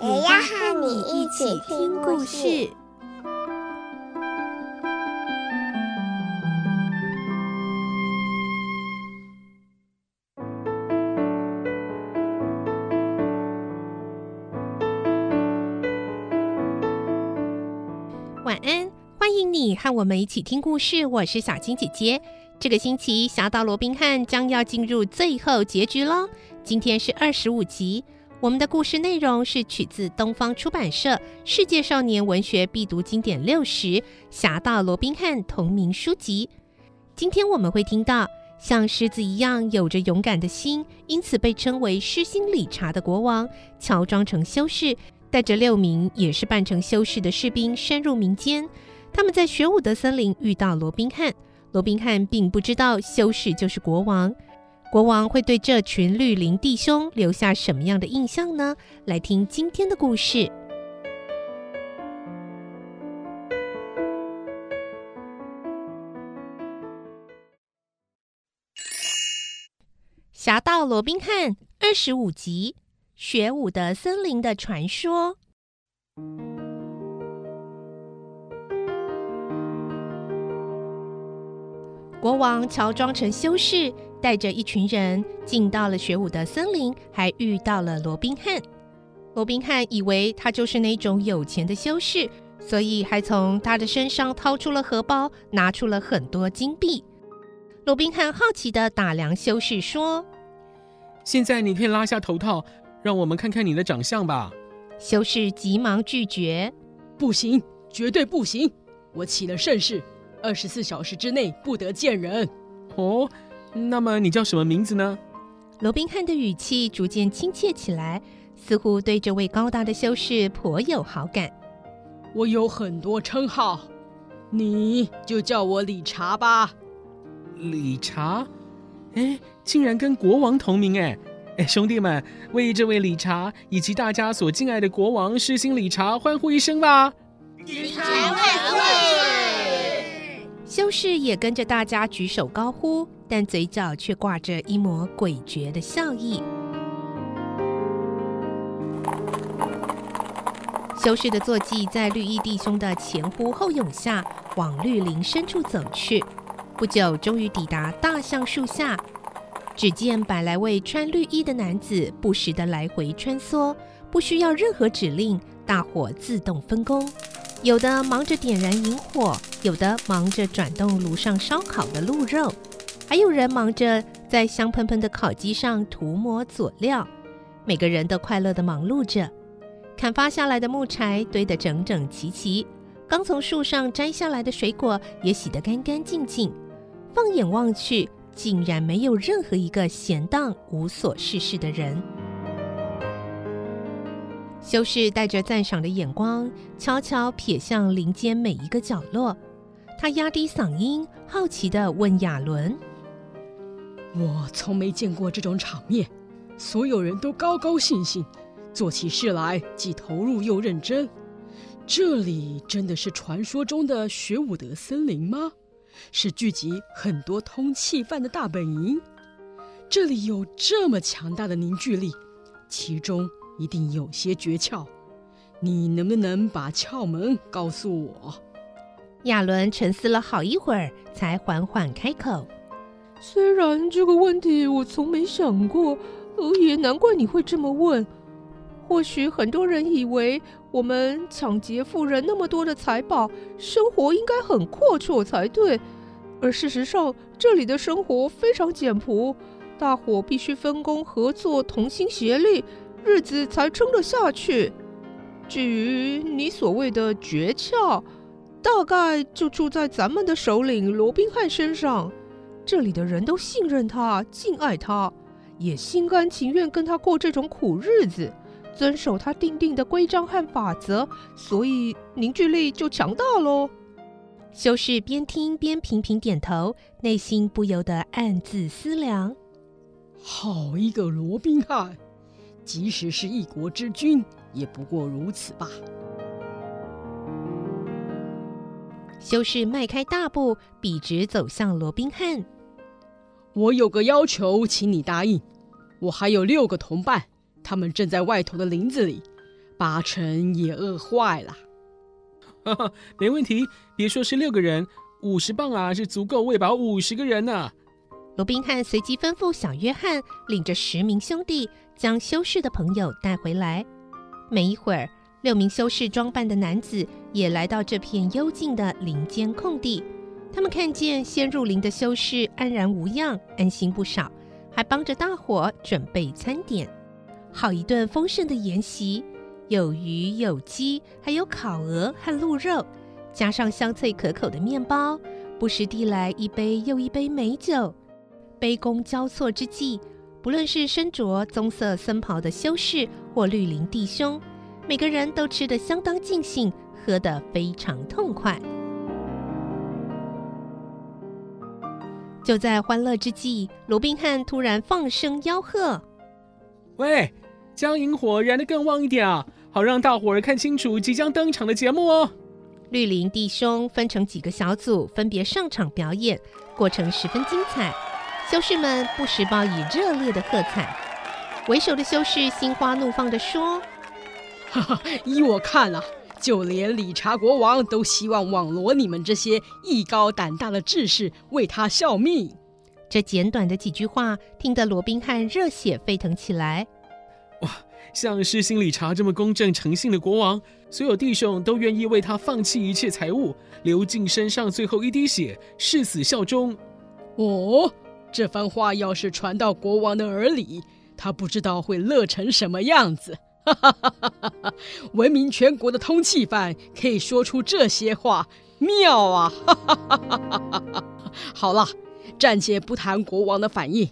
也要和你一起听故事。晚安，欢迎你和我们一起听故事。我是小青姐姐。这个星期，侠盗罗宾汉将要进入最后结局喽。今天是二十五集。我们的故事内容是取自东方出版社《世界少年文学必读经典六十》《侠盗罗宾汉》同名书籍。今天我们会听到像狮子一样有着勇敢的心，因此被称为狮心理查的国王，乔装成修士。带着六名也是扮成修士的士兵深入民间，他们在玄武德森林遇到罗宾汉。罗宾汉并不知道修士就是国王，国王会对这群绿林弟兄留下什么样的印象呢？来听今天的故事，《侠盗罗宾汉》二十五集。雪伍德森林的传说。国王乔装成修士，带着一群人进到了雪伍德森林，还遇到了罗宾汉。罗宾汉以为他就是那种有钱的修士，所以还从他的身上掏出了荷包，拿出了很多金币。罗宾汉好奇地打量修士，说：“现在你可以拉下头套。”让我们看看你的长相吧。修士急忙拒绝：“不行，绝对不行！我起了盛世，二十四小时之内不得见人。”哦，那么你叫什么名字呢？罗宾汉的语气逐渐亲切起来，似乎对这位高大的修士颇有好感。我有很多称号，你就叫我理查吧。理查？哎，竟然跟国王同名哎！哎，兄弟们，为这位理查以及大家所敬爱的国王狮心理查欢呼一声吧！理查修士也跟着大家举手高呼，但嘴角却挂着一抹诡谲的笑意。修士的坐骑在绿衣弟兄的前呼后拥下，往绿林深处走去。不久，终于抵达大橡树下。只见百来位穿绿衣的男子不时的来回穿梭，不需要任何指令，大伙自动分工。有的忙着点燃萤火，有的忙着转动炉上烧烤的鹿肉，还有人忙着在香喷喷的烤鸡上涂抹佐料。每个人都快乐地忙碌着，砍伐下来的木柴堆得整整齐齐，刚从树上摘下来的水果也洗得干干净净。放眼望去，竟然没有任何一个闲荡无所事事的人。修士带着赞赏的眼光，悄悄瞥向林间每一个角落。他压低嗓音，好奇地问亚伦：“我从没见过这种场面，所有人都高高兴兴，做起事来既投入又认真。这里真的是传说中的学武德森林吗？”是聚集很多通气犯的大本营，这里有这么强大的凝聚力，其中一定有些诀窍。你能不能把窍门告诉我？亚伦沉思了好一会儿，才缓缓开口：“虽然这个问题我从没想过，也难怪你会这么问。或许很多人以为我们抢劫富人那么多的财宝，生活应该很阔绰才对。”而事实上，这里的生活非常简朴，大伙必须分工合作，同心协力，日子才撑得下去。至于你所谓的诀窍，大概就住在咱们的首领罗宾汉身上。这里的人都信任他，敬爱他，也心甘情愿跟他过这种苦日子，遵守他定定的规章和法则，所以凝聚力就强大喽。修士边听边频频点头，内心不由得暗自思量：好一个罗宾汉，即使是一国之君，也不过如此吧。修士迈开大步，笔直走向罗宾汉。我有个要求，请你答应。我还有六个同伴，他们正在外头的林子里，八成也饿坏了。哈哈，没问题，别说是六个人，五十磅啊，是足够喂饱五十个人呢、啊。罗宾汉随即吩咐小约翰领着十名兄弟，将修士的朋友带回来。没一会儿，六名修士装扮的男子也来到这片幽静的林间空地。他们看见先入林的修士安然无恙，安心不少，还帮着大伙准备餐点。好一顿丰盛的筵席，有鱼有鸡，还有烤鹅和鹿肉，加上香脆可口的面包，不时递来一杯又一杯美酒。杯弓交错之际，不论是身着棕色僧袍的修士或绿林弟兄，每个人都吃得相当尽兴，喝得非常痛快。就在欢乐之际，罗宾汉突然放声吆喝：“喂，将萤火燃得更旺一点啊，好让大伙儿看清楚即将登场的节目哦！”绿林弟兄分成几个小组，分别上场表演，过程十分精彩。修士们不时报以热烈的喝彩。为首的修士心花怒放地说：“哈哈，依我看啊。”就连理查国王都希望网罗你们这些艺高胆大的志士为他效命。这简短的几句话，听得罗宾汉热血沸腾起来。哇，像是心理查这么公正诚信的国王，所有弟兄都愿意为他放弃一切财物，流尽身上最后一滴血，誓死效忠。哦，这番话要是传到国王的耳里，他不知道会乐成什么样子。哈哈哈哈哈！闻名全国的通缉犯可以说出这些话，妙啊！哈哈哈哈哈！好了，暂且不谈国王的反应，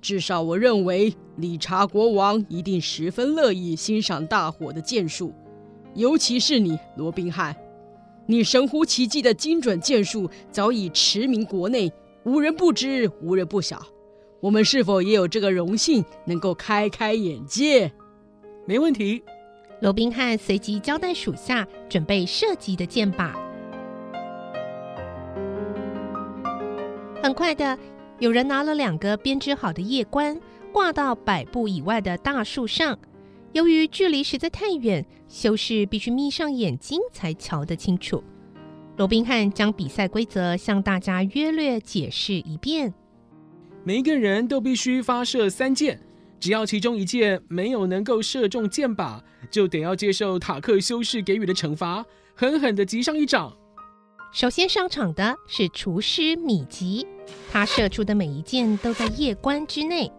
至少我认为理查国王一定十分乐意欣赏大伙的剑术，尤其是你，罗宾汉，你神乎其技的精准剑术早已驰名国内，无人不知，无人不晓。我们是否也有这个荣幸，能够开开眼界？没问题。罗宾汉随即交代属下准备射击的箭靶。很快的，有人拿了两个编织好的夜冠，挂到百步以外的大树上。由于距离实在太远，修士必须眯上眼睛才瞧得清楚。罗宾汉将比赛规则向大家约略解释一遍：每一个人都必须发射三箭。只要其中一箭没有能够射中箭靶，就得要接受塔克修士给予的惩罚，狠狠的击上一掌。首先上场的是厨师米吉，他射出的每一箭都在夜观之内。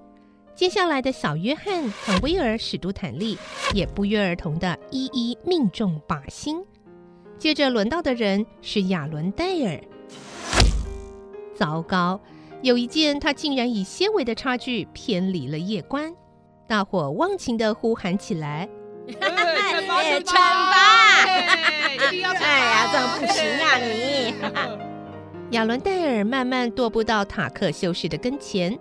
接下来的小约翰和威尔史都坦利也不约而同的一一命中靶心。接着轮到的人是亚伦戴尔，糟糕！有一件，他竟然以些微的差距偏离了夜观，大伙忘情的呼喊起来：“惩罚！惩罚！哎呀，这样不行啊你！”亚伦戴尔慢慢踱步到塔克修士的跟前：“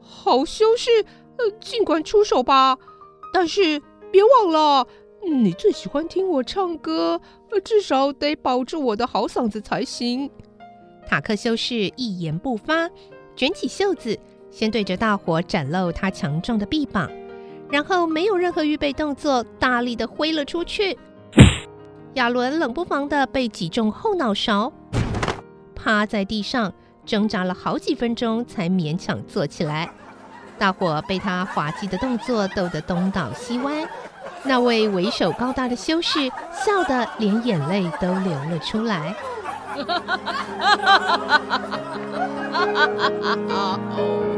好修士，呃，尽管出手吧，但是别忘了，你最喜欢听我唱歌，呃，至少得保住我的好嗓子才行。”塔克修士一言不发，卷起袖子，先对着大伙展露他强壮的臂膀，然后没有任何预备动作，大力的挥了出去。亚伦冷不防的被击中后脑勺，趴在地上挣扎了好几分钟，才勉强坐起来。大伙被他滑稽的动作逗得东倒西歪，那位为首高大的修士笑得连眼泪都流了出来。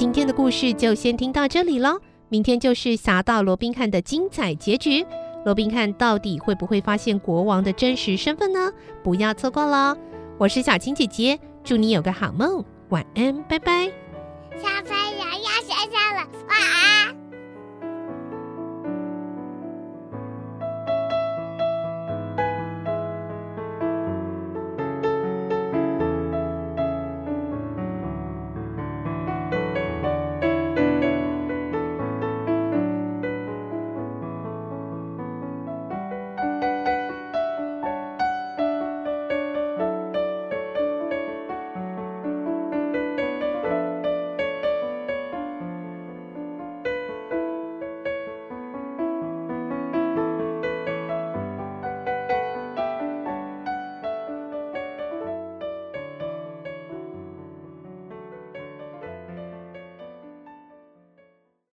今天的故事就先听到这里喽，明天就是侠盗罗宾汉的精彩结局。罗宾汉到底会不会发现国王的真实身份呢？不要错过喽！我是小青姐姐，祝你有个好梦，晚安，拜拜。小朋友要睡觉了。晚安